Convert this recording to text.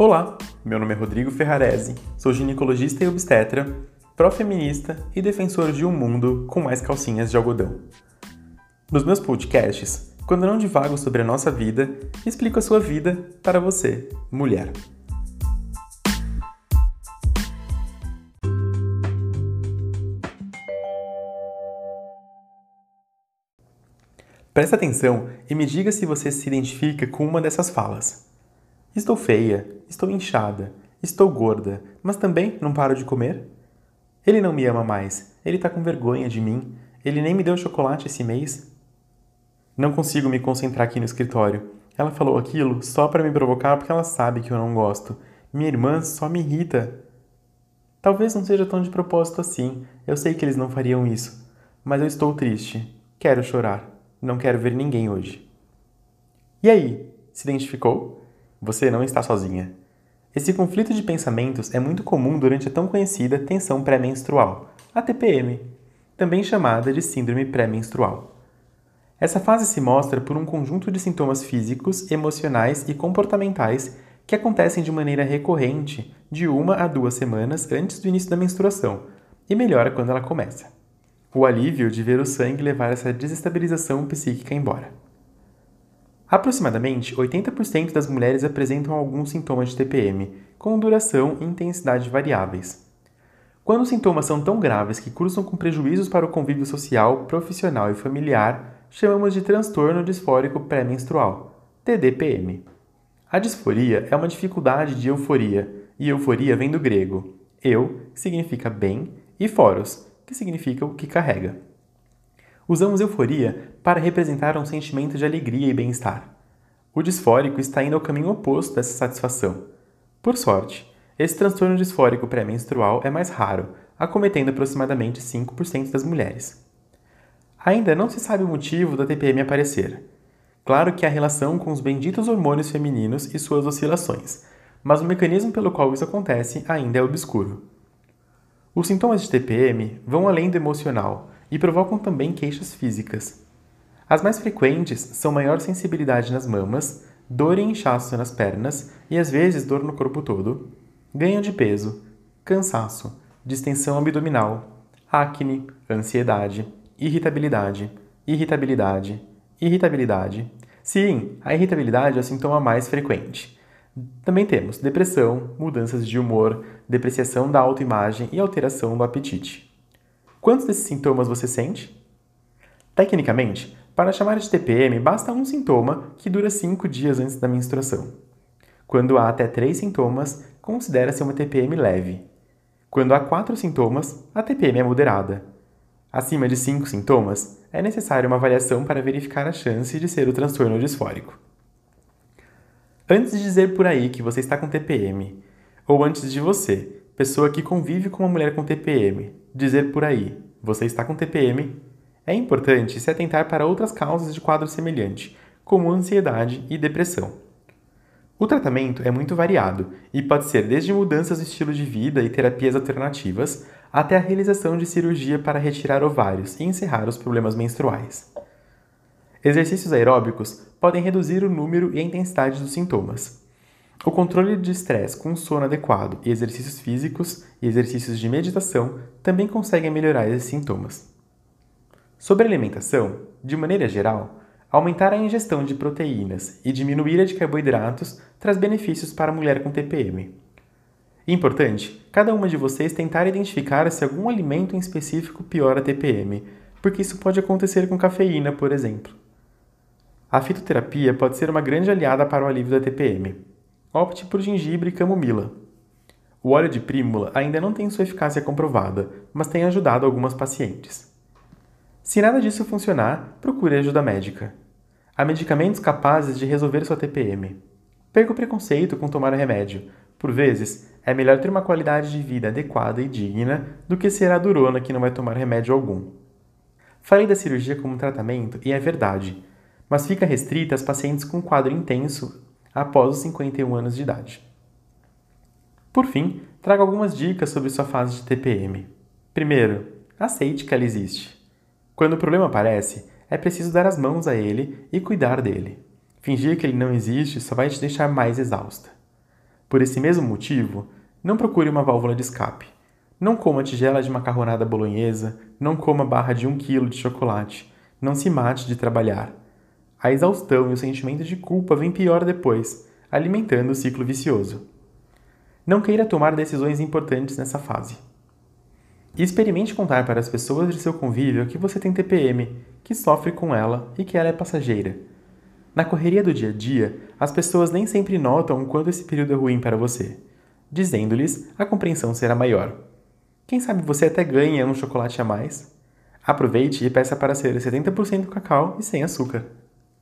Olá, meu nome é Rodrigo Ferrarese, sou ginecologista e obstetra, pró-feminista e defensor de um mundo com mais calcinhas de algodão. Nos meus podcasts, quando não divago sobre a nossa vida, explico a sua vida para você, mulher. Presta atenção e me diga se você se identifica com uma dessas falas. Estou feia, estou inchada, estou gorda, mas também não paro de comer? Ele não me ama mais, ele tá com vergonha de mim, ele nem me deu chocolate esse mês. Não consigo me concentrar aqui no escritório. Ela falou aquilo só para me provocar porque ela sabe que eu não gosto. Minha irmã só me irrita. Talvez não seja tão de propósito assim, eu sei que eles não fariam isso, mas eu estou triste, quero chorar. Não quero ver ninguém hoje. E aí, se identificou? Você não está sozinha. Esse conflito de pensamentos é muito comum durante a tão conhecida tensão pré-menstrual, a TPM, também chamada de síndrome pré-menstrual. Essa fase se mostra por um conjunto de sintomas físicos, emocionais e comportamentais que acontecem de maneira recorrente de uma a duas semanas antes do início da menstruação e melhora quando ela começa o alívio de ver o sangue levar essa desestabilização psíquica embora. Aproximadamente 80% das mulheres apresentam alguns sintomas de TPM, com duração e intensidade variáveis. Quando os sintomas são tão graves que cruzam com prejuízos para o convívio social, profissional e familiar, chamamos de transtorno disfórico pré-menstrual, TDPM. A disforia é uma dificuldade de euforia, e euforia vem do grego eu, que significa bem, e foros, que significa o que carrega. Usamos euforia para representar um sentimento de alegria e bem-estar. O disfórico está indo ao caminho oposto dessa satisfação. Por sorte, esse transtorno disfórico pré-menstrual é mais raro, acometendo aproximadamente 5% das mulheres. Ainda não se sabe o motivo da TPM aparecer. Claro que há relação com os benditos hormônios femininos e suas oscilações, mas o mecanismo pelo qual isso acontece ainda é obscuro. Os sintomas de TPM vão além do emocional e provocam também queixas físicas. As mais frequentes são maior sensibilidade nas mamas, dor e inchaço nas pernas e às vezes dor no corpo todo, ganho de peso, cansaço, distensão abdominal, acne, ansiedade, irritabilidade, irritabilidade, irritabilidade. Sim, a irritabilidade é o sintoma mais frequente. Também temos depressão, mudanças de humor, depreciação da autoimagem e alteração do apetite. Quantos desses sintomas você sente? Tecnicamente, para chamar de TPM, basta um sintoma que dura 5 dias antes da menstruação. Quando há até 3 sintomas, considera-se uma TPM leve. Quando há 4 sintomas, a TPM é moderada. Acima de 5 sintomas, é necessária uma avaliação para verificar a chance de ser o transtorno disfórico. Antes de dizer por aí que você está com TPM, ou antes de você, pessoa que convive com uma mulher com TPM, dizer por aí, você está com TPM, é importante se atentar para outras causas de quadro semelhante, como ansiedade e depressão. O tratamento é muito variado e pode ser desde mudanças de estilo de vida e terapias alternativas até a realização de cirurgia para retirar ovários e encerrar os problemas menstruais. Exercícios aeróbicos podem reduzir o número e a intensidade dos sintomas. O controle de estresse com sono adequado e exercícios físicos e exercícios de meditação também conseguem melhorar esses sintomas. Sobre alimentação, de maneira geral, aumentar a ingestão de proteínas e diminuir a de carboidratos traz benefícios para a mulher com TPM. Importante, cada uma de vocês tentar identificar se algum alimento em específico piora a TPM, porque isso pode acontecer com cafeína, por exemplo. A fitoterapia pode ser uma grande aliada para o alívio da TPM. Opte por gengibre e camomila. O óleo de prímula ainda não tem sua eficácia comprovada, mas tem ajudado algumas pacientes. Se nada disso funcionar, procure ajuda médica. Há medicamentos capazes de resolver sua TPM. Perca o preconceito com tomar o remédio. Por vezes, é melhor ter uma qualidade de vida adequada e digna do que ser a durona que não vai tomar remédio algum. Falei da cirurgia como tratamento e é verdade, mas fica restrita às pacientes com quadro intenso após os 51 anos de idade. Por fim, trago algumas dicas sobre sua fase de TPM. Primeiro, aceite que ela existe. Quando o problema aparece, é preciso dar as mãos a ele e cuidar dele. Fingir que ele não existe só vai te deixar mais exausta. Por esse mesmo motivo, não procure uma válvula de escape. Não coma tigela de macarronada bolonhesa, não coma barra de um quilo de chocolate, não se mate de trabalhar. A exaustão e o sentimento de culpa vêm pior depois, alimentando o ciclo vicioso. Não queira tomar decisões importantes nessa fase. experimente contar para as pessoas de seu convívio que você tem TPM, que sofre com ela e que ela é passageira. Na correria do dia a dia, as pessoas nem sempre notam o quanto esse período é ruim para você. Dizendo-lhes, a compreensão será maior. Quem sabe você até ganha um chocolate a mais? Aproveite e peça para ser 70% cacau e sem açúcar.